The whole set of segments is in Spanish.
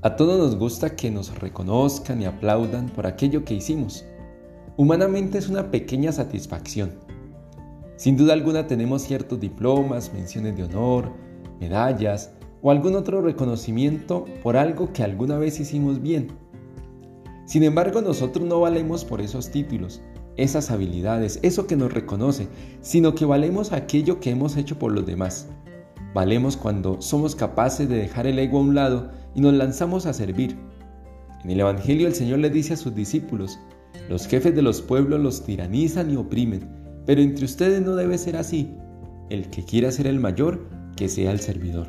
A todos nos gusta que nos reconozcan y aplaudan por aquello que hicimos. Humanamente es una pequeña satisfacción. Sin duda alguna tenemos ciertos diplomas, menciones de honor, medallas o algún otro reconocimiento por algo que alguna vez hicimos bien. Sin embargo, nosotros no valemos por esos títulos, esas habilidades, eso que nos reconoce, sino que valemos aquello que hemos hecho por los demás. Valemos cuando somos capaces de dejar el ego a un lado y nos lanzamos a servir. En el Evangelio el Señor le dice a sus discípulos, los jefes de los pueblos los tiranizan y oprimen, pero entre ustedes no debe ser así. El que quiera ser el mayor, que sea el servidor.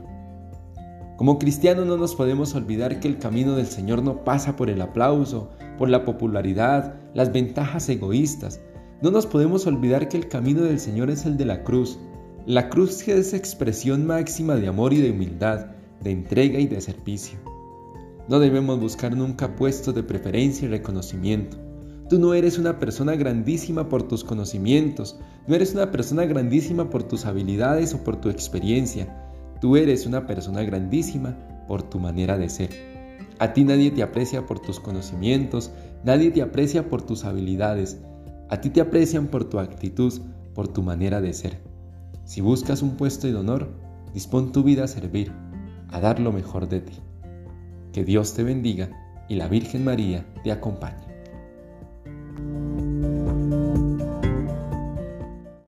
Como cristianos no nos podemos olvidar que el camino del Señor no pasa por el aplauso, por la popularidad, las ventajas egoístas. No nos podemos olvidar que el camino del Señor es el de la cruz. La cruz es expresión máxima de amor y de humildad, de entrega y de servicio. No debemos buscar nunca puestos de preferencia y reconocimiento. Tú no eres una persona grandísima por tus conocimientos, no eres una persona grandísima por tus habilidades o por tu experiencia. Tú eres una persona grandísima por tu manera de ser. A ti nadie te aprecia por tus conocimientos, nadie te aprecia por tus habilidades. A ti te aprecian por tu actitud, por tu manera de ser. Si buscas un puesto de honor, dispón tu vida a servir a dar lo mejor de ti. Que Dios te bendiga y la Virgen María te acompañe.